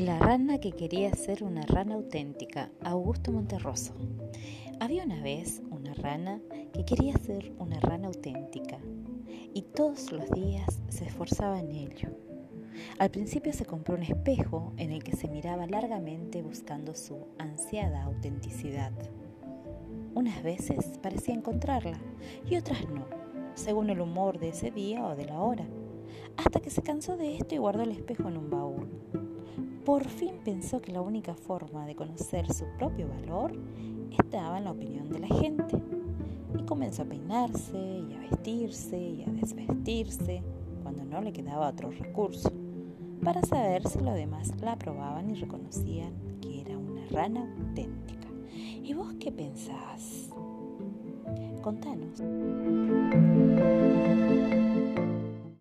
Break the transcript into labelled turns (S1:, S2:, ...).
S1: La rana que quería ser una rana auténtica, Augusto Monterroso. Había una vez una rana que quería ser una rana auténtica y todos los días se esforzaba en ello. Al principio se compró un espejo en el que se miraba largamente buscando su ansiada autenticidad. Unas veces parecía encontrarla y otras no, según el humor de ese día o de la hora, hasta que se cansó de esto y guardó el espejo en un baúl. Por fin pensó que la única forma de conocer su propio valor estaba en la opinión de la gente. Y comenzó a peinarse y a vestirse y a desvestirse cuando no le quedaba otro recurso, para saber si los demás la aprobaban y reconocían que era una rana auténtica. ¿Y vos qué pensás? Contanos.